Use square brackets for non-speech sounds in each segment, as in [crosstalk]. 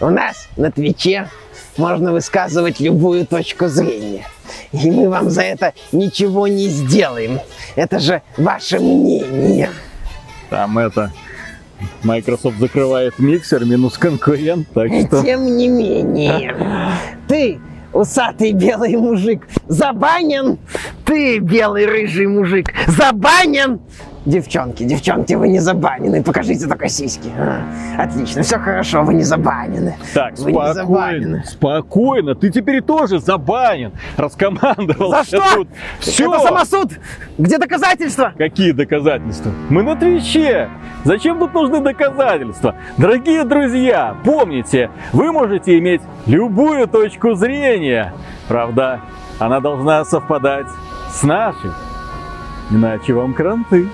У нас на Твиче можно высказывать любую точку зрения. И мы вам за это ничего не сделаем. Это же ваше мнение. Там это... Microsoft закрывает миксер, минус конкурент, так что... тем не менее, ты, усатый белый мужик, забанен. Ты, белый рыжий мужик, забанен. Девчонки, девчонки, вы не забанены. Покажите только сиськи. А, отлично, все хорошо, вы не забанены. Так, вы не спокойно, забанены. спокойно, ты теперь тоже забанен. Раскомандовал. За что? Все. Это самосуд. Где доказательства? Какие доказательства? Мы на Твиче. Зачем тут нужны доказательства? Дорогие друзья, помните, вы можете иметь любую точку зрения. Правда, она должна совпадать с нашей. Иначе вам кранты.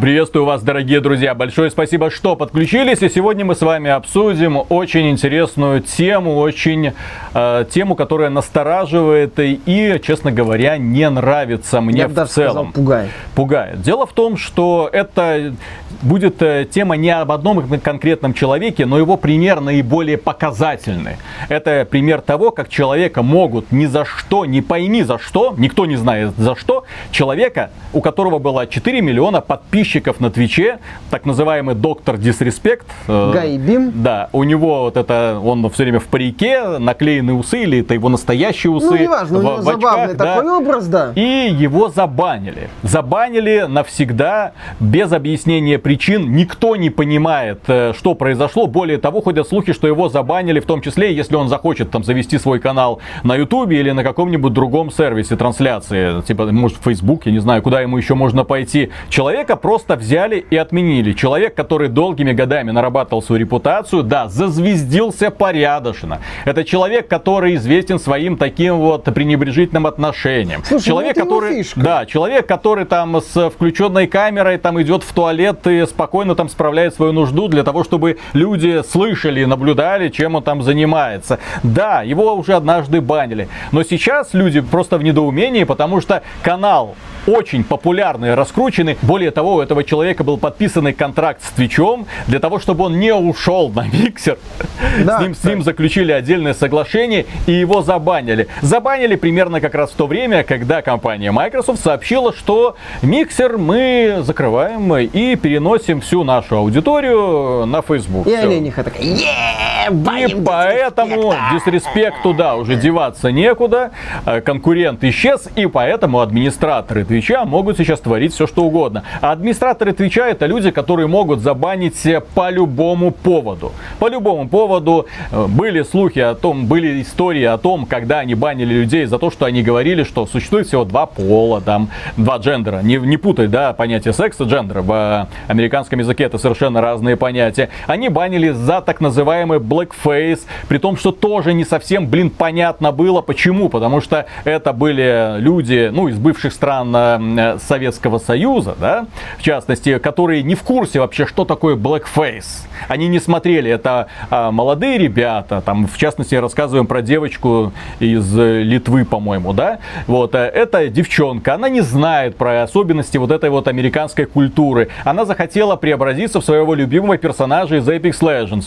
Приветствую вас, дорогие друзья. Большое спасибо, что подключились. И сегодня мы с вами обсудим очень интересную тему, очень э, тему, которая настораживает и, честно говоря, не нравится мне Я в даже целом. сказал, пугает. Пугает. Дело в том, что это будет э, тема не об одном конкретном человеке, но его пример наиболее показательный. Это пример того, как человека могут ни за что, не пойми за что, никто не знает за что, человека, у которого было 4 миллиона подписчиков на Твиче, так называемый доктор Дисреспект. э, Гайбим. Да, у него вот это, он все время в парике, наклеенные усы, или это его настоящие усы. Ну, неважно, у в- него в забавный очках, да. такой образ, да. И его забанили. Забанили навсегда, без объяснения причин. Никто не понимает, э, что произошло. Более того, ходят слухи, что его забанили, в том числе, если он захочет там завести свой канал на Ютубе или на каком-нибудь другом сервисе трансляции. Типа, может, в Facebook, я не знаю, куда ему еще можно пойти. Человека просто взяли и отменили. Человек, который долгими годами нарабатывал свою репутацию, да, зазвездился порядочно. Это человек, который известен своим таким вот пренебрежительным отношением. Слушай, ну человек, это его который, да, человек, который там с включенной камерой там идет в туалет и спокойно там справляет свою нужду для того, чтобы люди слышали, наблюдали, чем он там занимается. Да, его уже однажды банили. Но сейчас люди просто в недоумении, потому что канал очень популярный, раскрученный. Более того, у этого человека был подписанный контракт с Твичом для того, чтобы он не ушел на миксер. Да, с, ним, с ним заключили отдельное соглашение и его забанили. Забанили примерно как раз в то время, когда компания Microsoft сообщила, что миксер мы закрываем и переносим всю нашу аудиторию на Facebook. И Всё. олениха такая, И поэтому дисреспекта». дисреспекту, да, уже деваться некуда, э, конкурент исчез, и поэтому администраторы Твича могут сейчас творить все, что угодно. А администраторы Твича это люди, которые могут забанить по любому поводу. По любому поводу э, были слухи о том, были истории о том, когда они банили людей за то, что они говорили, что существует всего два пола, там, два джендера. Не, не путай, да, понятие секса джендера. В э, американском языке это совершенно разные понятия. Они банили за так называемый blackface, при том, что тоже не совсем, блин, понятно было. Почему? Потому что это были люди, ну, из бывших стран э, Советского Союза, да, в частности, которые не в курсе вообще, что такое blackface. Они не смотрели, это а, молодые ребята, там, в частности, рассказываем про девочку из Литвы, по-моему, да, вот, э, это девчонка, она не знает про особенности вот этой вот американской культуры. Она захотела преобразиться в своего любимого персонажа из Apex Legends.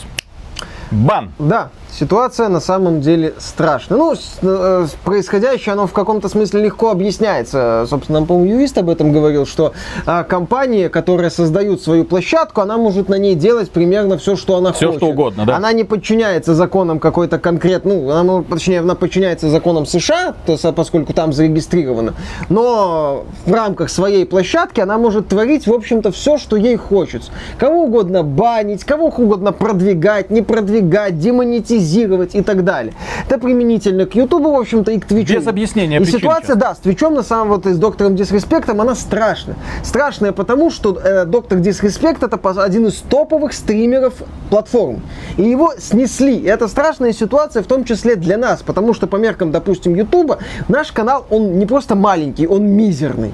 Бан! Да, ситуация на самом деле страшная. Ну, э, происходящее, оно в каком-то смысле легко объясняется. Собственно, по-моему, юрист об этом говорил, что а, компания, которая создает свою площадку, она может на ней делать примерно все, что она Всё, хочет. что угодно, да. Она не подчиняется законам какой-то конкретной, ну, она, точнее, она подчиняется законам США, то поскольку там зарегистрировано, но в рамках своей площадки она может творить, в общем-то, все, что ей хочется. Кого угодно банить, кого угодно продвигать, не продвигать, демонетизировать и так далее. Это применительно к Ютубу, в общем-то, и к Твичу. Без объяснения И ситуация, да, с Твичом, на самом вот и с доктором Дисреспектом, она страшная. Страшная потому, что э, доктор Дисреспект это один из топовых стримеров платформ. И его снесли. И это страшная ситуация, в том числе для нас, потому что по меркам, допустим, Ютуба, наш канал, он не просто маленький, он мизерный.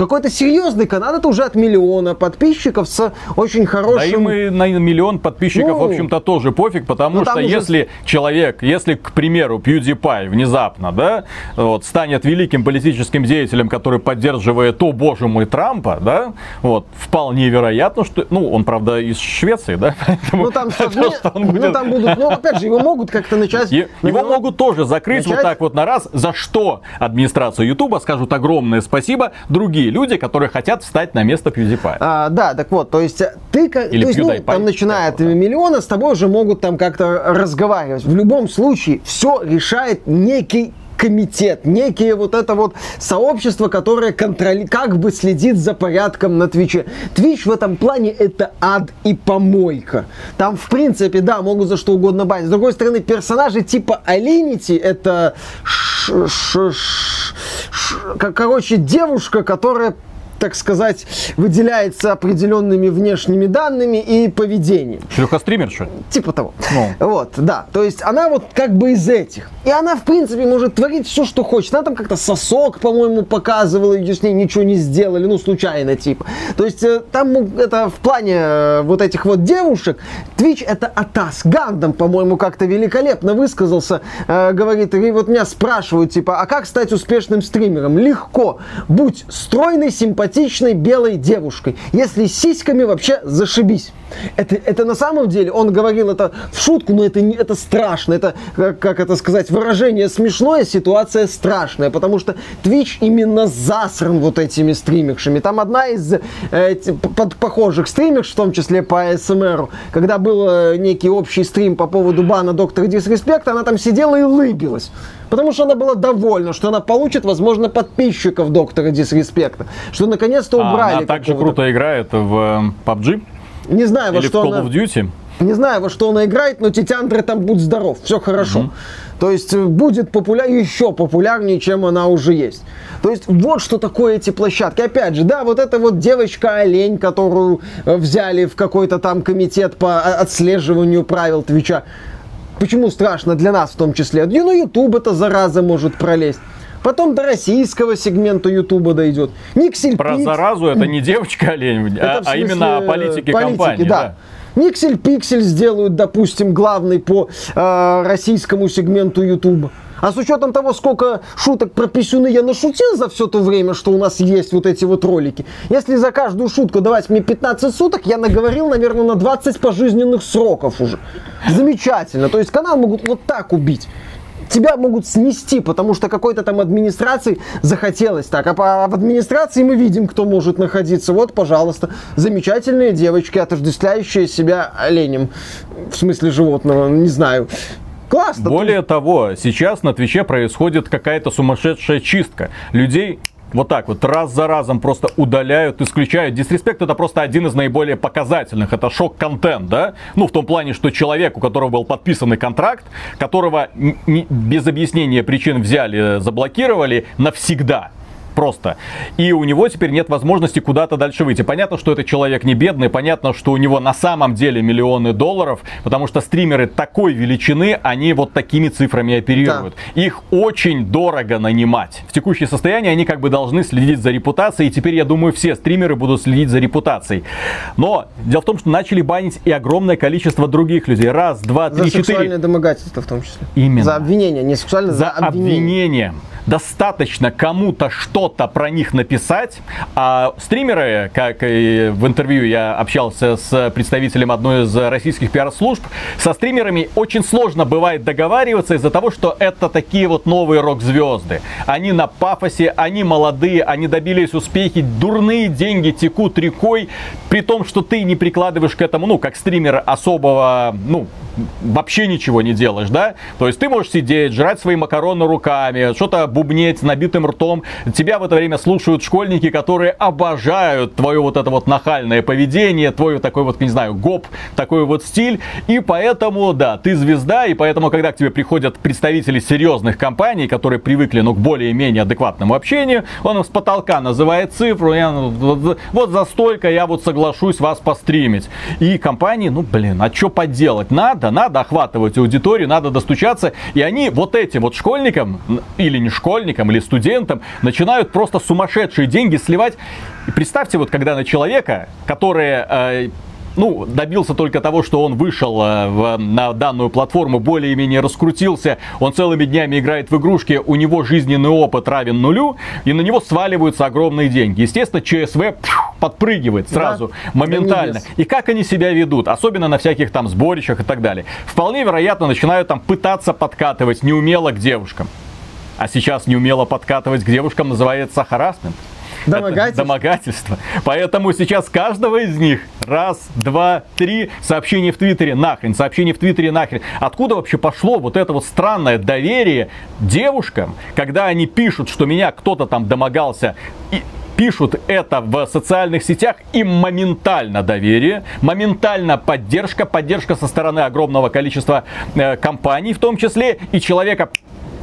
Какой-то серьезный канал, это уже от миллиона подписчиков с очень хорошим... Да им и на миллион подписчиков, ну, в общем-то, тоже пофиг, потому ну, что уже... если человек, если, к примеру, PewDiePie внезапно, да, вот, станет великим политическим деятелем, который поддерживает, о боже мой, Трампа, да, вот, вполне вероятно, что, ну, он, правда, из Швеции, да, [laughs] ну, там, что, он будет... ну, там будут, ну, опять же, его могут как-то начать... Его могут тоже закрыть начать... вот так вот на раз, за что администрация Ютуба скажут огромное спасибо другие люди, которые хотят встать на место PewDiePie. А, да, так вот, то есть ты, Или то есть, ну, там начинает так, миллиона, с тобой уже могут там как-то разговаривать. В любом случае, все решает некий комитет, некие вот это вот сообщество, которое контроли... как бы следит за порядком на Твиче. Твич в этом плане это ад и помойка. Там, в принципе, да, могут за что угодно банить. С другой стороны, персонажи типа Алинити это ш -ш -ш короче, девушка, которая так сказать, выделяется определенными внешними данными и поведением. Шлюха-стримерша? Типа того. Ну. Вот, да. То есть она вот как бы из этих. И она, в принципе, может творить все, что хочет. Она там как-то сосок, по-моему, показывала, и с ней ничего не сделали, ну, случайно, типа. То есть э, там это в плане э, вот этих вот девушек, Twitch это Атас. Гандам, по-моему, как-то великолепно высказался. Э, говорит, и вот меня спрашивают, типа, а как стать успешным стримером? Легко. Будь стройный, симпатичный, симпатичной белой девушкой. Если сиськами вообще зашибись. Это, это на самом деле, он говорил это в шутку, но это, это страшно. Это, как, как это сказать, выражение смешное, ситуация страшная. Потому что Twitch именно засран вот этими стримершами. Там одна из э, под, похожих стримерш, в том числе по СМР, когда был э, некий общий стрим по поводу бана доктора Дисреспект, она там сидела и улыбилась. Потому что она была довольна, что она получит, возможно, подписчиков доктора Дисреспекта. Что наконец-то убрали. А она также круто играет в PUBG? Не знаю, во что в Call она... of Duty? Не знаю, во что она играет, но Титяндре там будь здоров, все хорошо. Угу. То есть э, будет популярнее, еще популярнее, чем она уже есть. То есть вот что такое эти площадки. Опять же, да, вот эта вот девочка-олень, которую э, взяли в какой-то там комитет по отслеживанию правил Твича. Почему страшно для нас в том числе? И ну YouTube эта зараза может пролезть. Потом до российского сегмента Ютуба дойдет. Никсель Про Пикс... заразу это не девочка-олень, а, а именно о политике, политики компании. Да. да. Никсель Пиксель сделают, допустим, главный по э, российскому сегменту Ютуба. А с учетом того, сколько шуток про писюны я нашутил за все то время, что у нас есть вот эти вот ролики, если за каждую шутку давать мне 15 суток, я наговорил, наверное, на 20 пожизненных сроков уже. Замечательно. То есть канал могут вот так убить тебя могут снести, потому что какой-то там администрации захотелось так. А по, в администрации мы видим, кто может находиться. Вот, пожалуйста, замечательные девочки, отождествляющие себя оленем. В смысле животного, не знаю. Классно. Более того, сейчас на Твиче происходит какая-то сумасшедшая чистка. Людей вот так вот раз за разом просто удаляют, исключают. Дисреспект это просто один из наиболее показательных. Это шок-контент, да? Ну, в том плане, что человек, у которого был подписанный контракт, которого без объяснения причин взяли, заблокировали навсегда просто. И у него теперь нет возможности куда-то дальше выйти. Понятно, что это человек не бедный, понятно, что у него на самом деле миллионы долларов, потому что стримеры такой величины, они вот такими цифрами оперируют. Да. Их очень дорого нанимать. В текущее состояние они как бы должны следить за репутацией, и теперь, я думаю, все стримеры будут следить за репутацией. Но дело в том, что начали банить и огромное количество других людей. Раз, два, три, четыре. За сексуальное домогательство в том числе. Именно. За обвинение, не сексуальное, за, за обвинение. обвинение достаточно кому-то что-то про них написать, а стримеры, как и в интервью я общался с представителем одной из российских пиар-служб, со стримерами очень сложно бывает договариваться из-за того, что это такие вот новые рок-звезды. Они на пафосе, они молодые, они добились успехи, дурные деньги текут рекой, при том, что ты не прикладываешь к этому, ну, как стример особого, ну, вообще ничего не делаешь, да? То есть ты можешь сидеть, жрать свои макароны руками, что-то бубнеть набитым ртом. Тебя в это время слушают школьники, которые обожают твое вот это вот нахальное поведение, твой такой вот, не знаю, гоп, такой вот стиль. И поэтому, да, ты звезда, и поэтому, когда к тебе приходят представители серьезных компаний, которые привыкли, ну, к более-менее адекватному общению, он с потолка называет цифру, я, ну, вот, вот за столько я вот соглашусь вас постримить. И компании, ну, блин, а что поделать? Надо, надо, охватывать аудиторию, надо достучаться. И они вот этим вот школьникам, или не школьникам, или студентам, начинают просто сумасшедшие деньги сливать. И представьте, вот когда на человека, который э, ну, добился только того, что он вышел э, в, на данную платформу, более-менее раскрутился, он целыми днями играет в игрушки, у него жизненный опыт равен нулю, и на него сваливаются огромные деньги. Естественно, ЧСВ подпрыгивает сразу, да, моментально. И как они себя ведут, особенно на всяких там сборищах и так далее. Вполне вероятно, начинают там пытаться подкатывать неумело к девушкам. А сейчас неумело подкатывать к девушкам называется харасмент. Домогательство. домогательство. Поэтому сейчас каждого из них раз, два, три сообщения в Твиттере нахрен, сообщения в Твиттере нахрен. Откуда вообще пошло вот это вот странное доверие девушкам, когда они пишут, что меня кто-то там домогался и пишут это в социальных сетях, им моментально доверие, моментально поддержка, поддержка со стороны огромного количества э, компаний в том числе, и человека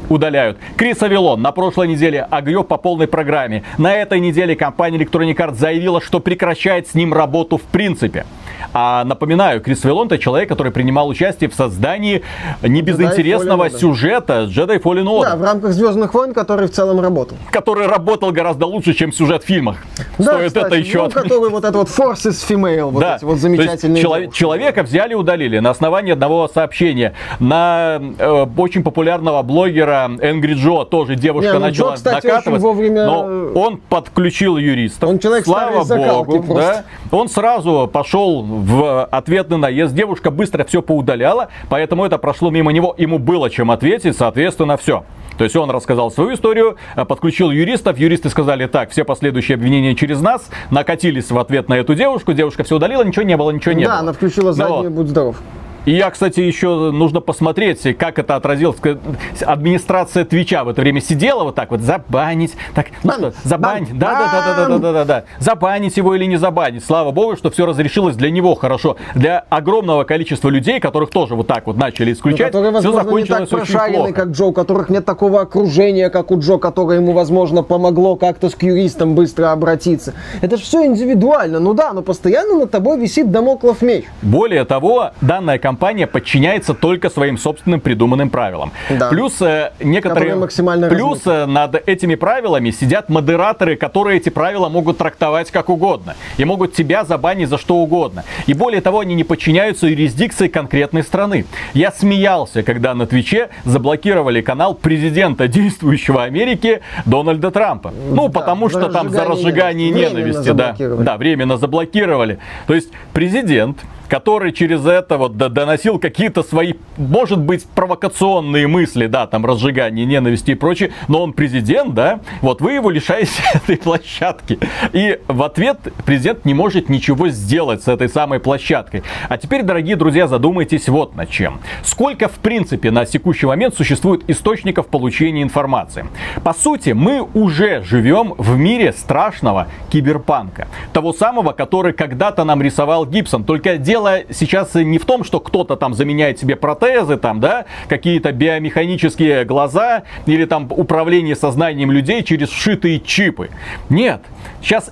удаляют. Крис Авилон на прошлой неделе огреб по полной программе. На этой неделе компания Electronic Arts заявила, что прекращает с ним работу в принципе. А напоминаю, Крис Виллон это человек, который принимал участие в создании небезынтересного сюжета Jedi Fallen Order. Да, в рамках Звездных войн, который в целом работал. Который работал гораздо лучше, чем сюжет в фильмах. Да, Стоит кстати, это еще... Ну, который вот это вот Forces Female, вот да. эти вот замечательные... Челов... Человека взяли и удалили на основании одного сообщения. На э, очень популярного блогера Angry Joe тоже девушка Не, ну, начала Джо, кстати, накатывать, вовремя... но он подключил юристов. Он человек Слава богу, да. Он сразу пошел в ответ на наезд. Девушка быстро все поудаляла, поэтому это прошло мимо него. Ему было чем ответить, соответственно, все. То есть он рассказал свою историю, э, подключил юристов, юристы сказали так, все последующие обвинения через нас, накатились в ответ на эту девушку, девушка все удалила, ничего не было, ничего не да, было. Да, она включила заднюю, вот. будь здоров. И я, кстати, еще нужно посмотреть, как это отразилось. Администрация Твича в это время сидела вот так вот, забанить, так, ну что, забанить, да-да-да-да-да-да-да, забанить его или не забанить. Слава богу, что все разрешилось для него хорошо. Для огромного количества людей, которых тоже вот так вот начали ну, исключать, которые, возможно, все закончилось не так очень плохо. как Джо, у которых нет такого окружения, как у Джо, которое ему, возможно, помогло как-то с юристом быстро обратиться. Это же все индивидуально. Ну да, но постоянно над тобой висит домоклов меч. Более того, данная компания компания подчиняется только своим собственным придуманным правилам. Да. Плюс э, некоторые... Максимально плюс. Э, над этими правилами сидят модераторы, которые эти правила могут трактовать как угодно. И могут тебя забанить за что угодно. И более того, они не подчиняются юрисдикции конкретной страны. Я смеялся, когда на Твиче заблокировали канал президента действующего Америки Дональда Трампа. Ну, да, потому что там за разжигание ненависти, да, да, временно заблокировали. То есть президент который через это вот доносил какие-то свои, может быть, провокационные мысли, да, там, разжигание ненависти и прочее, но он президент, да, вот вы его лишаете [laughs] этой площадки. И в ответ президент не может ничего сделать с этой самой площадкой. А теперь, дорогие друзья, задумайтесь вот над чем. Сколько, в принципе, на текущий момент существует источников получения информации? По сути, мы уже живем в мире страшного киберпанка. Того самого, который когда-то нам рисовал Гибсон. Только дело дело сейчас не в том, что кто-то там заменяет себе протезы, там, да, какие-то биомеханические глаза или там управление сознанием людей через вшитые чипы. Нет, сейчас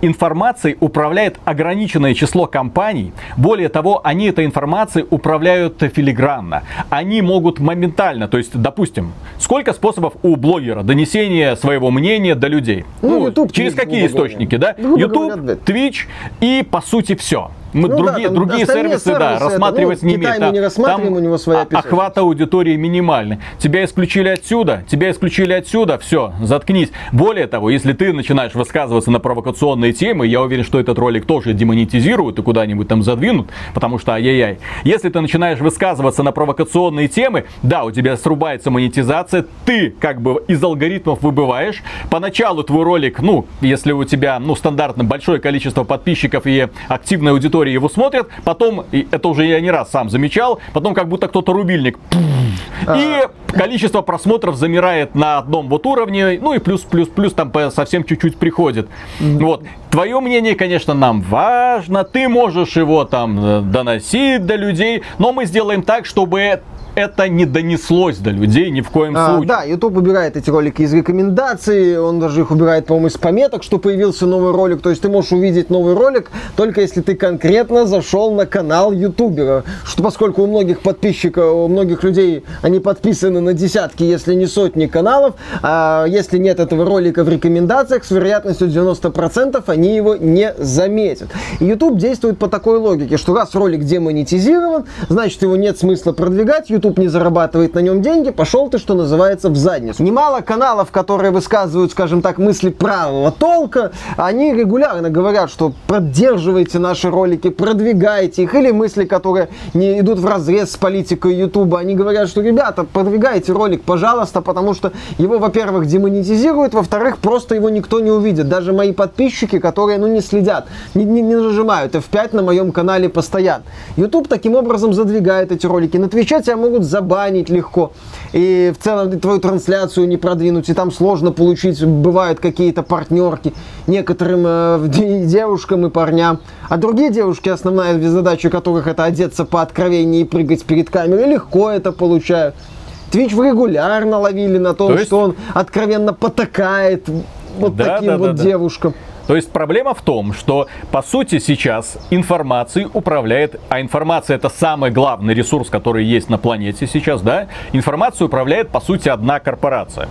информацией управляет ограниченное число компаний. Более того, они этой информацией управляют филигранно. Они могут моментально, то есть, допустим, сколько способов у блогера донесения своего мнения до людей? Ну, ну YouTube, через какие источники, да? YouTube, Twitch и, по сути, все. Мы ну, другие, да, другие сервисы, сервисы, да, рассматривать ну, не имеем. Там, не рассматриваем, у него своя охват аудитории минимальный. Тебя исключили отсюда, тебя исключили отсюда, все, заткнись. Более того, если ты начинаешь высказываться на провокационные темы, я уверен, что этот ролик тоже демонетизируют и куда-нибудь там задвинут, потому что ай-яй-яй. Если ты начинаешь высказываться на провокационные темы, да, у тебя срубается монетизация, ты как бы из алгоритмов выбываешь. Поначалу твой ролик, ну, если у тебя, ну, стандартно большое количество подписчиков и активная аудитория, аудитории его смотрят, потом, и это уже я не раз сам замечал, потом как будто кто-то рубильник, а. и количество просмотров замирает на одном вот уровне, ну и плюс, плюс, плюс там совсем чуть-чуть приходит. Вот. Твое мнение, конечно, нам важно, ты можешь его там э, доносить до людей, но мы сделаем так, чтобы это не донеслось до людей ни в коем А, случае. да, YouTube убирает эти ролики из рекомендаций, он даже их убирает, по-моему, из пометок, что появился новый ролик. То есть ты можешь увидеть новый ролик только если ты конкретно зашел на канал ютубера. Что поскольку у многих подписчиков, у многих людей, они подписаны на десятки, если не сотни каналов, а если нет этого ролика в рекомендациях, с вероятностью 90% они его не заметят. И YouTube действует по такой логике, что раз ролик демонетизирован, значит его нет смысла продвигать, YouTube не зарабатывает на нем деньги, пошел ты, что называется, в задницу. Немало каналов, которые высказывают, скажем так, мысли правого толка, они регулярно говорят, что поддерживайте наши ролики, продвигайте их, или мысли, которые не идут в разрез с политикой YouTube, они говорят, что, ребята, продвигайте ролик, пожалуйста, потому что его, во-первых, демонетизируют, во-вторых, просто его никто не увидит. Даже мои подписчики, которые, ну, не следят, не, не, не нажимают F5 на моем канале постоянно. YouTube таким образом задвигает эти ролики. На Твиче тебя могут забанить легко. И в целом твою трансляцию не продвинуть, и там сложно получить, бывают какие-то партнерки некоторым э, девушкам и парням. А другие девушки, основная задача которых это одеться по откровеннее и прыгать перед камерой, легко это получают. Твич регулярно ловили на том, То есть... что он откровенно потакает вот Да, таким да, да, вот да. девушкам. То есть проблема в том, что по сути сейчас информацией управляет, а информация это самый главный ресурс, который есть на планете сейчас, да? Информацию управляет по сути одна корпорация.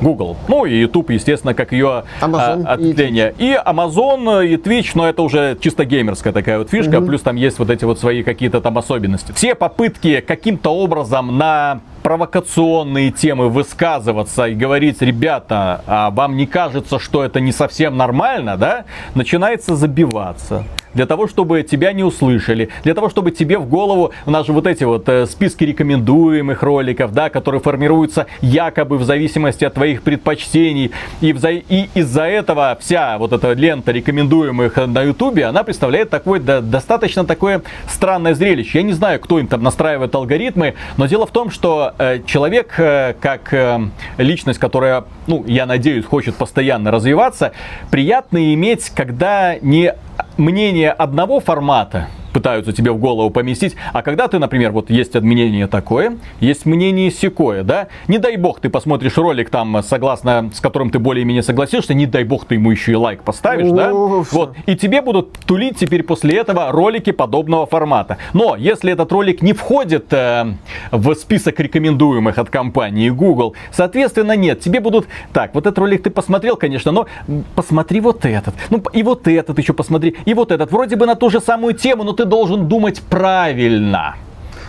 Google. Ну и YouTube, естественно, как ее Amazon а, ответвление. И, Amazon, и Twitch, но это уже чисто геймерская такая вот фишка. Плюс там есть вот эти вот свои какие-то там особенности. Все попытки каким-то образом на провокационные темы высказываться и говорить, ребята, а вам не кажется, что это не совсем нормально, да, начинается забиваться для того, чтобы тебя не услышали, для того, чтобы тебе в голову, у нас же вот эти вот э, списки рекомендуемых роликов, да, которые формируются якобы в зависимости от твоих предпочтений, и, вза- и из-за этого вся вот эта лента рекомендуемых на ютубе, она представляет такое, да, достаточно такое странное зрелище. Я не знаю, кто им там настраивает алгоритмы, но дело в том, что э, человек, э, как э, личность, которая, ну, я надеюсь, хочет постоянно развиваться, приятно иметь, когда не мнение одного формата пытаются тебе в голову поместить, а когда ты, например, вот есть мнение такое, есть мнение секое, да, не дай бог ты посмотришь ролик там, согласно, с которым ты более-менее согласишься, не дай бог ты ему еще и лайк поставишь, да, вот, и тебе будут тулить теперь после этого ролики подобного формата. Но если этот ролик не входит э, в список рекомендуемых от компании Google, соответственно, нет, тебе будут, так, вот этот ролик ты посмотрел, конечно, но посмотри вот этот, ну и вот этот еще посмотри, и вот этот, вроде бы на ту же самую тему, но ты должен думать правильно.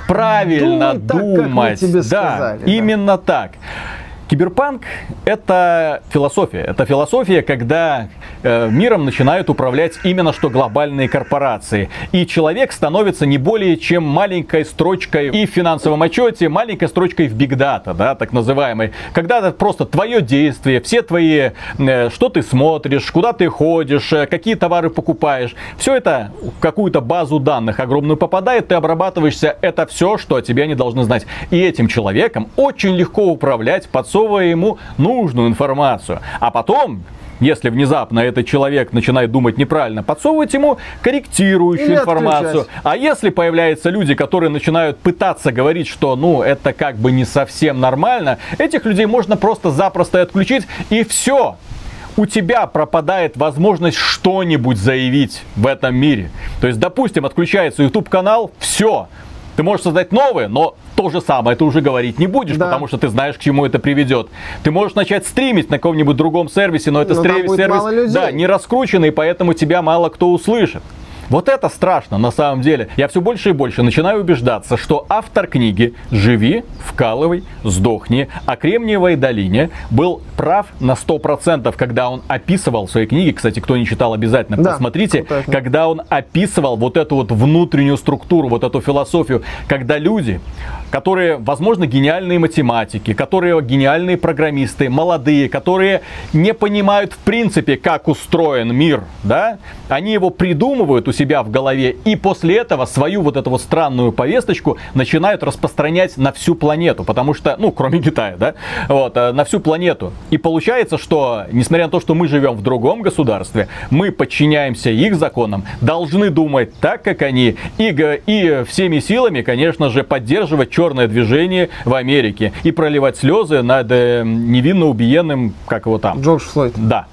Правильно Думай так, как думать. тебе да, сказали, да. именно так. Киберпанк это философия. Это философия, когда э, миром начинают управлять именно что глобальные корпорации. И человек становится не более чем маленькой строчкой и в финансовом отчете, маленькой строчкой в Data, да, так называемой. Когда это просто твое действие, все твои, э, что ты смотришь, куда ты ходишь, э, какие товары покупаешь, все это в какую-то базу данных огромную попадает, ты обрабатываешься, это все, что о тебе они должны знать. И этим человеком очень легко управлять, подсовывая ему нужную информацию. А потом, если внезапно этот человек начинает думать неправильно, подсовывать ему корректирующую информацию. А если появляются люди, которые начинают пытаться говорить, что ну это как бы не совсем нормально, этих людей можно просто-запросто отключить и все. У тебя пропадает возможность что-нибудь заявить в этом мире. То есть, допустим, отключается YouTube канал, все. Ты можешь создать новое, но то же самое ты уже говорить не будешь, Да. потому что ты знаешь, к чему это приведет. Ты можешь начать стримить на каком-нибудь другом сервисе, но это Но там стри- будет сервис да, не раскрученный, поэтому тебя мало кто услышит. Вот это страшно на самом деле. Я все больше и больше начинаю убеждаться, что автор книги «Живи, вкалывай, сдохни» о Кремниевой долине был прав на 100%, когда он описывал в своей книге, кстати, кто не читал, обязательно Да, посмотрите, крутая когда он описывал вот эту вот внутреннюю структуру, вот эту философию, когда люди, которые, возможно, гениальные математики, которые гениальные программисты, молодые, которые не понимают в принципе, как устроен мир, да, они его придумывают у себя в голове, и после этого свою вот эту вот странную повесточку начинают распространять на всю планету, потому что, ну, кроме Китая, да, вот, э, на всю планету. И получается, что, несмотря на то, что мы живем в другом государстве, мы подчиняемся их законам, должны думать так, как они, и, и всеми силами, конечно же, поддерживать черное движение в Америке и проливать слезы над э, невинно убиенным, как его там? Джордж Флойд. Да.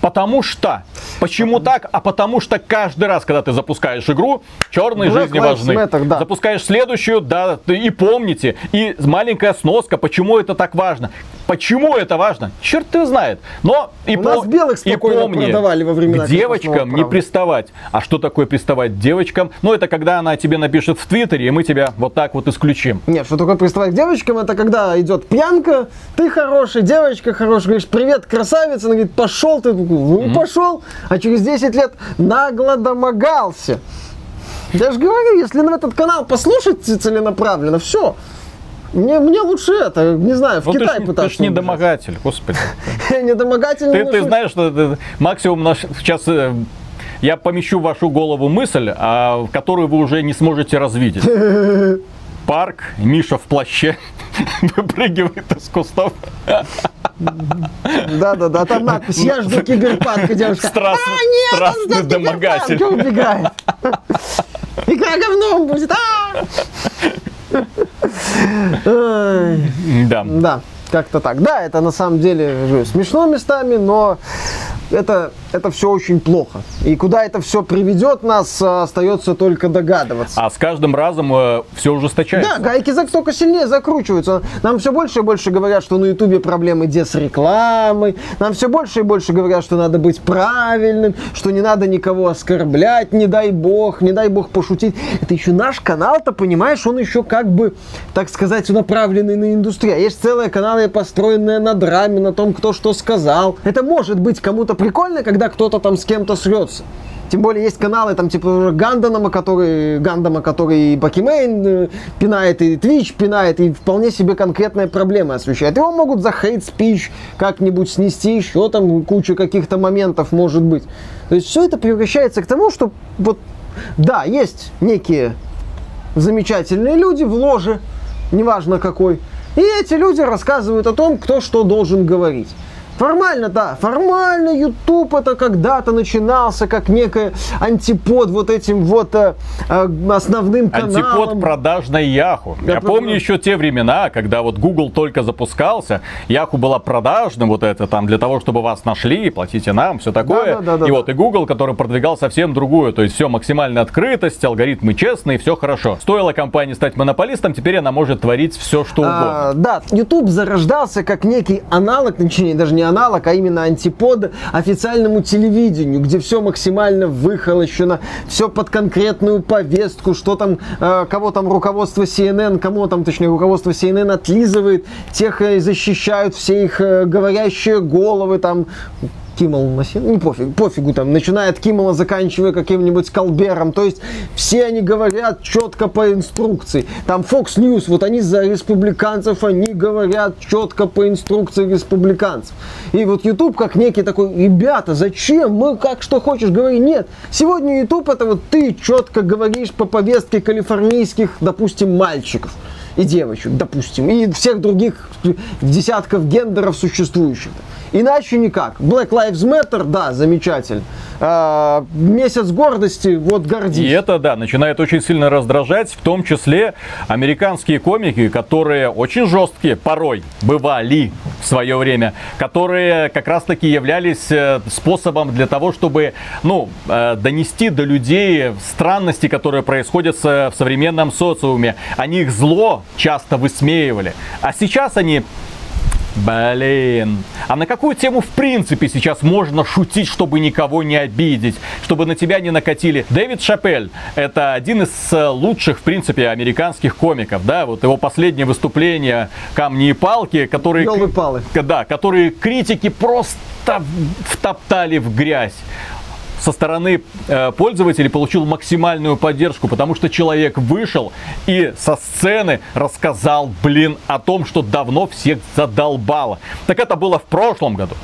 Потому что. Почему так? А потому что каждый раз, когда ты запускаешь игру, черные Black жизни важны. Matter, да. Запускаешь следующую, да, ты- и помните. И маленькая сноска, почему это так важно. Почему это важно? Черт его знает. Но и, У нас белых и помни, продавали во времена к девочкам не приставать. А что такое приставать девочкам? Ну, это когда она тебе напишет в Твиттере, и мы тебя вот так вот исключим. Нет, что такое приставать к девочкам, это когда идет пьянка, ты хороший, девочка хорошая, говоришь, привет, красавица, она говорит, пошел ты, ну пошел, а через 10 лет нагло домогался. Я же говорю, если на этот канал послушать целенаправленно, все. Мне, мне лучше это, не знаю, в Ну, ты Китай ж, пытаться. ты ж не убежать. домогатель, господи. [laughs] Не домогательный. Ты, ты знаешь, что максимум наш сейчас э, я помещу в вашу голову мысль, а, которую вы уже не сможете развидеть. [laughs] Парк, Миша в плаще [laughs] выпрыгивает из кустов. Да, да, да, там надпись, я жду киберпанка, девушка. Страстный- а, нет, страстный домогатель. убегает. Игра говном будет. Да. Да, как-то так. Да, это на самом деле говорю, смешно местами, но это, это все очень плохо. И куда это все приведет нас, а, остается только догадываться. А с каждым разом все ужесточается. Да, гайки только сильнее закручиваются. Нам все больше и больше говорят, что на Ютубе проблемы где с рекламой. Нам все больше и больше говорят, что надо быть правильным, что не надо никого оскорблять, не дай бог, не дай бог пошутить. Это еще наш канал-то, понимаешь, он еще как бы, так сказать, направленный на индустрию. А Есть целые каналы, построенные на драме, на том, кто что сказал. Это может быть кому-то прикольно, когда кто-то там с кем-то срется. Тем более есть каналы, там, типа Гандама, который, Гандама, который и Бакимейн э, пинает, и Twitch пинает, и вполне себе конкретные проблемы освещает. Его могут за хейт спич как-нибудь снести, еще там куча каких-то моментов может быть. То есть все это превращается к тому, что вот, да, есть некие замечательные люди в ложе, неважно какой, и эти люди рассказывают о том, кто что должен говорить. Формально, да, формально YouTube это когда-то начинался как некий антипод вот этим вот э, э, основным каналам. Антипод продажной Яху. Я Я помню еще те времена, когда вот Google только запускался, Яху была продажным, вот это там, для того, чтобы вас нашли, платите нам, все такое. Да-да-да-да-да. и вот и Google, который продвигал совсем другую, то есть все максимальная открытость, алгоритмы честные, все хорошо. Стоило компании стать монополистом, теперь она может творить все, что угодно. А, да, YouTube зарождался как некий аналог, точнее даже не аналог, а именно антипод официальному телевидению, где все максимально выхолощено, все под конкретную повестку, что там, э, кого там руководство CNN, кому там, точнее, руководство CNN отлизывает, тех э, защищают все их э, говорящие головы, там, Киммел носил, не пофиг, пофигу там, начиная от Киммела, заканчивая каким-нибудь Колбером, то есть все они говорят четко по инструкции. Там Fox News, вот они за республиканцев, они говорят четко по инструкции республиканцев. И вот YouTube как некий такой, ребята, зачем, мы как что хочешь, говори, нет. Сегодня YouTube это вот ты четко говоришь по повестке калифорнийских, допустим, мальчиков и девочек, допустим, и всех других десятков гендеров существующих. Иначе никак. Black Lives Matter, да, замечательно. А, месяц гордости, вот гордись. И это, да, начинает очень сильно раздражать, в том числе американские комики, которые очень жесткие, порой бывали в свое время, которые как раз таки являлись э, способом для того, чтобы, ну, э, донести до людей странности, которые происходят в современном социуме. Они их зло часто высмеивали. А сейчас они Блин. А на какую тему в принципе сейчас можно шутить, чтобы никого не обидеть? Чтобы на тебя не накатили? Дэвид Шапель. Это один из э, лучших, в принципе, американских комиков. Да, вот его последнее выступление «Камни и палки», которые... Ёлы палы. Да, которые критики просто втоптали в грязь со стороны э, пользователей получил максимальную поддержку, потому что человек вышел и со сцены рассказал, блин, о том, что давно всех задолбало. Так это было в прошлом году.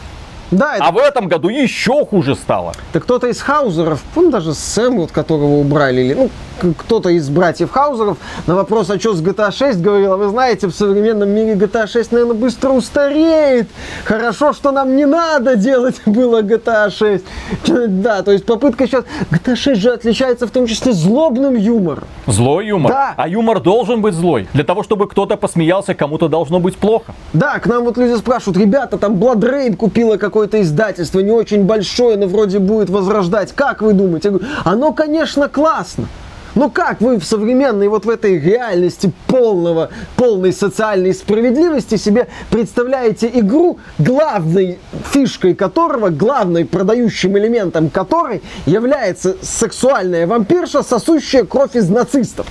Да, это- А в этом году еще хуже стало. Так кто-то из Хаузеров, помню, даже Сэм, вот которого убрали, или ну, кто-то из братьев Хаузеров на вопрос, а что с GTA 6, говорил, а вы знаете, в современном мире GTA 6, наверное, быстро устареет. Хорошо, что нам не надо делать [laughs] было GTA 6. [laughs] Да, то есть попытка сейчас... GTA 6 же отличается в том числе злобным юмором. Злой юмор. Да. А юмор должен быть злой. Для того, чтобы кто-то посмеялся, кому-то должно быть плохо. Да, к нам вот люди спрашивают, ребята, там Blood Rain купила какое-то издательство, не очень большое, но вроде будет возрождать. Как вы думаете? Я говорю, оно, конечно, классно. Но как вы в современной вот в этой реальности полного, полной социальной справедливости себе представляете игру, главной фишкой которого, главной продающим элементом которой является сексуальная вампирша, сосущая кровь из нацистов?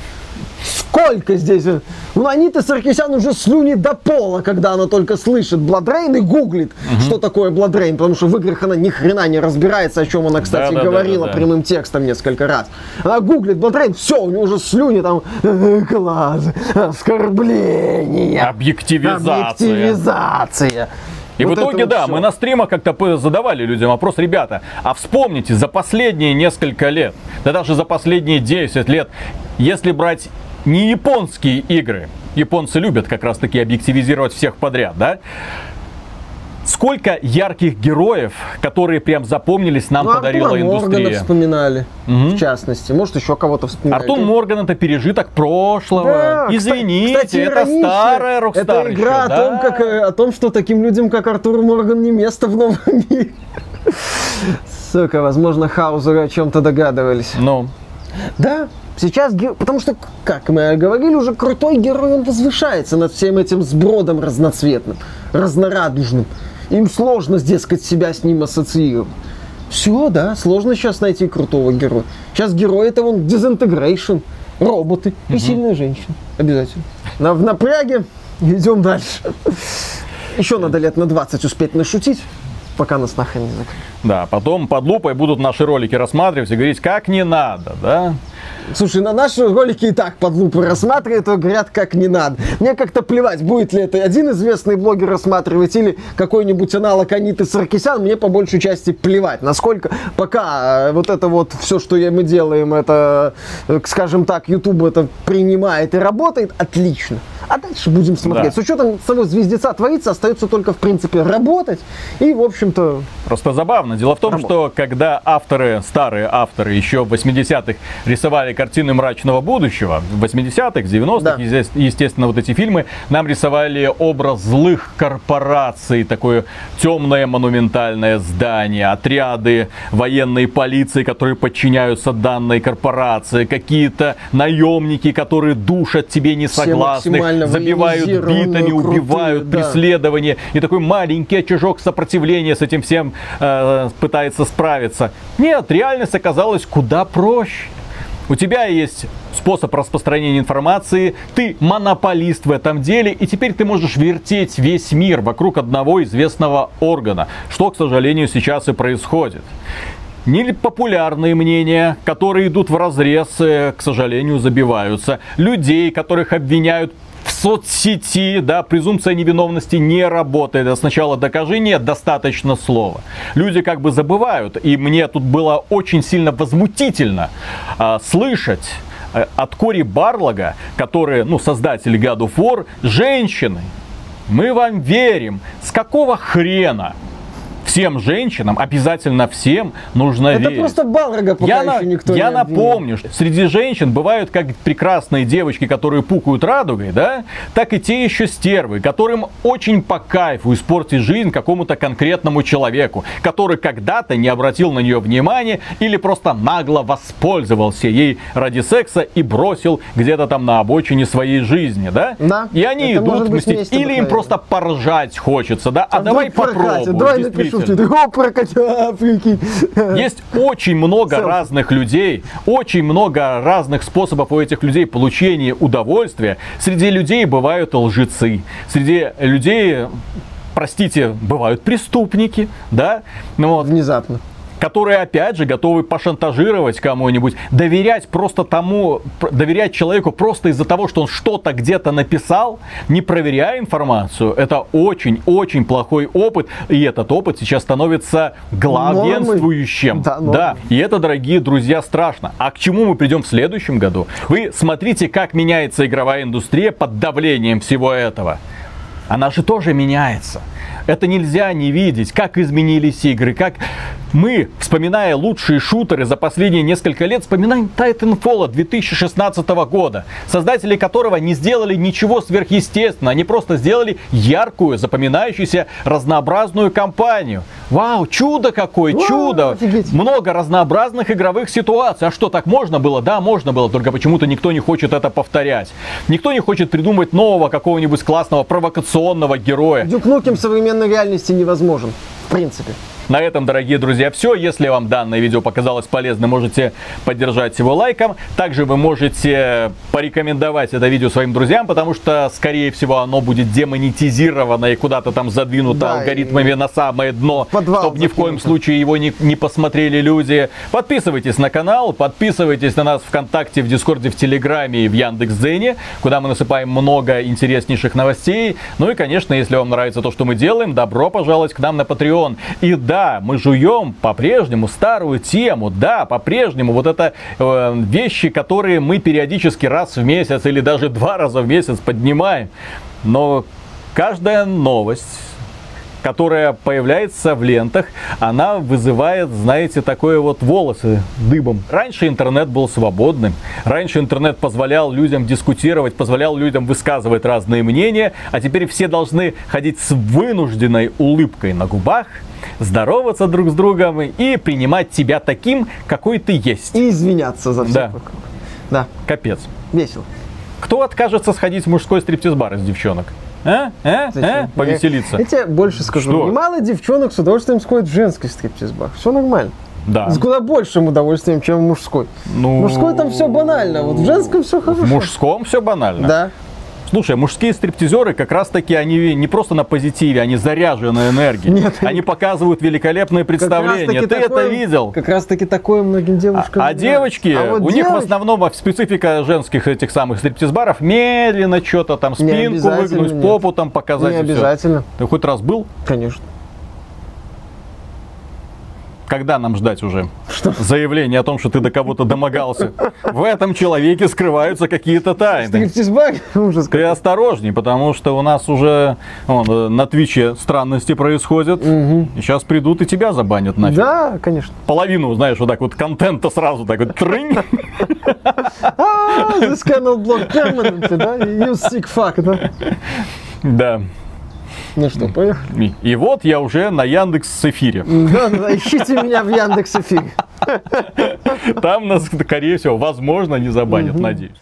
Сколько здесь? Ну, Анита Саркисян уже слюни до пола, когда она только слышит BloodRayne и гуглит, что такое BloodRayne, потому что в играх она ни хрена не разбирается, о чем она, кстати, Да-да-да-да-да. говорила прямым текстом несколько раз. Она гуглит Бладрейн, все, у нее уже слюни там, «Э, класс, оскорбление, Объективизация. объективизация. И Вот в итоге, да, всё. мы на стримах как-то задавали людям вопрос, ребята, а вспомните, за последние несколько лет, да даже за последние 10 лет, если брать не японские игры, японцы любят как раз таки объективизировать всех подряд, да, сколько ярких героев, которые прям запомнились, нам Ну, подарила Артура Моргана индустрия. вспоминали, в частности. Может, еще кого-то вспоминали. Артур Морган это пережиток прошлого. Да, Извините, кстати, это старая Rockstar Это игра еще, о, да. том, как, э, о том, что таким людям, как Артур Морган, не место в новом [laughs] мире. Сука, возможно, Хаузеры о чем-то догадывались. Ну, Да, сейчас, потому что, как мы говорили, уже крутой герой, он возвышается над всем этим сбродом разноцветным, разнорадужным. Им сложно, дескать, себя с ним ассоциировать. Все, да, сложно сейчас найти крутого героя. Сейчас герой это вон Disintegration, роботы и сильная женщина. Обязательно. На, в напряге идем дальше. Еще надо лет на 20 успеть нашутить, пока нас нахрен не закрыли. да, потом под лупой будут наши ролики рассматривать и говорить, как не надо, да? Слушай, на наши ролики и так под лупой рассматривают, и говорят, как не надо. Мне как-то плевать, будет ли это один известный блогер рассматривать или какой-нибудь аналог Аниты Саркисян, мне по большей части плевать. Насколько пока э, вот это вот все, что мы делаем, это, э, скажем так, YouTube это принимает и работает, отлично. А дальше будем смотреть. Да. С учетом того звездеца творится, остается только, в принципе, работать. И, в общем-то, Просто забавно. Дело в том, Работа. что когда авторы, старые авторы еще в 80-х рисовали картины мрачного будущего, в 80-х, 90-х, Да. есте- естественно, вот эти фильмы нам рисовали образ злых корпораций, такое темное монументальное здание, отряды военной полиции, которые подчиняются данной корпорации, какие-то наемники, которые душат тебе несогласных, забивают битами, крутые, убивают, да. преследование. И такой маленький очажок сопротивления с этим всем э, пытается справиться. Нет, реальность оказалась куда проще. У тебя есть способ распространения информации, ты монополист в этом деле, и теперь ты можешь вертеть весь мир вокруг одного известного органа, что, к сожалению, сейчас и происходит. Непопулярные мнения, которые идут в разрез, к сожалению, забиваются. Людей, которых обвиняют в соцсети, да, презумпция невиновности не работает. А сначала докажи, нет, достаточно слова. Люди как бы забывают, и мне тут было очень сильно возмутительно а, слышать э, от Кори Барлога, который, ну, создатель God of War, женщины, мы вам верим. С какого хрена? Всем женщинам, обязательно всем, нужно это верить. просто Балрога пока Я, еще на- никто я не напомню, что среди женщин бывают как прекрасные девочки, которые пукают радугой, да, так и те еще стервы, которым очень по кайфу испортить жизнь какому-то конкретному человеку, который когда-то не обратил на нее внимания или просто нагло воспользовался ей ради секса и бросил где-то там на обочине своей жизни, да? Да, И они это идут мстить. Или им просто поржать хочется, да? А, А давай попробуем. Давай О, [laughs] прикинь. Есть очень много Селфи. разных людей, очень много разных способов у этих людей получения удовольствия. Среди людей бывают лжецы, среди людей, простите, бывают преступники, да? Ну вот, Внезапно. Которые, опять же, готовы пошантажировать кому-нибудь, доверять просто тому, доверять человеку просто из-за того, что он что-то где-то написал, не проверяя информацию, это очень-очень плохой опыт, и этот опыт сейчас становится главенствующим. Да, да, и это, дорогие друзья, страшно. А к чему мы придем в следующем году? Вы смотрите, как меняется игровая индустрия под давлением всего этого. Она же тоже меняется. Это нельзя не видеть, как изменились игры, как мы, вспоминая лучшие шутеры за последние несколько лет, вспоминаем Titanfall 2016 года, создатели которого не сделали ничего сверхъестественного, они просто сделали яркую, запоминающуюся, разнообразную кампанию. Вау, чудо какое, Вау, чудо! Офигеть. Много разнообразных игровых ситуаций. А что, так можно было? Да, можно было, только почему-то никто не хочет это повторять. Никто не хочет придумать нового какого-нибудь классного провокационного героя. Дюк современной реальности невозможен, в принципе. На этом, дорогие друзья, все. Если вам данное видео показалось полезным, можете поддержать его лайком. Также вы можете порекомендовать это видео своим друзьям, потому что, скорее всего, оно будет демонетизировано и куда-то там задвинуто да, алгоритмами на самое дно, чтобы ни в коем случае его не, не посмотрели люди. Подписывайтесь на канал, подписывайтесь на нас ВКонтакте, в Дискорде, в Телеграме и в Яндекс.Дзене, куда мы насыпаем много интереснейших новостей. Ну и, конечно, если вам нравится то, что мы делаем, добро пожаловать к нам на Patreon. И да, да, мы жуем по-прежнему старую тему, да, по-прежнему вот это э, вещи, которые мы периодически раз в месяц или даже два раза в месяц поднимаем. Но каждая новость которая появляется в лентах, она вызывает, знаете, такое вот волосы дыбом. Раньше интернет был свободным, раньше интернет позволял людям дискутировать, позволял людям высказывать разные мнения, а теперь все должны ходить с вынужденной улыбкой на губах, здороваться друг с другом и принимать тебя таким, какой ты есть. И извиняться за все. Да. Да. Капец. Весело. Кто откажется сходить в мужской стриптиз-бар из девчонок? А? А? А? Повеселиться. Я тебе больше скажу. Что? Немало девчонок с удовольствием сходят в женский стриптиз-бар. Все нормально. Да. С куда большим удовольствием, чем в мужской. Ну, мужской там все банально, вот в женском все хорошо. В мужском все банально. Да. Слушай, мужские стриптизеры как раз таки, они не просто на позитиве, они заряжены энергией. [laughs] Нет. Они [laughs] показывают великолепные представления. Ты такое, это видел? Как раз таки такое многим девушкам. А, а девочки, а вот у девочки... них в основном специфика женских этих самых стриптиз-баров медленно что-то там спинку выгнуть, нет. попу там показать. Не обязательно. Ты хоть раз был? Конечно. Когда нам ждать уже что? заявление о том, что ты до кого-то домогался? В этом человеке скрываются какие-то тайны. [laughs] Ты осторожней, потому что у нас уже вон, на Твиче странности происходят. Угу. И сейчас придут и тебя забанят нафиг. Да, конечно. Половину, знаешь, вот так вот контента сразу так вот трынь. This cannot block permanently, да? You sick fuck, да? Да. Ну что, поехали. И вот я уже на Яндекс Эфире. [laughs] Да, ищите меня в Яндекс Эфире. Там нас, скорее всего, возможно, не забанят, надеюсь.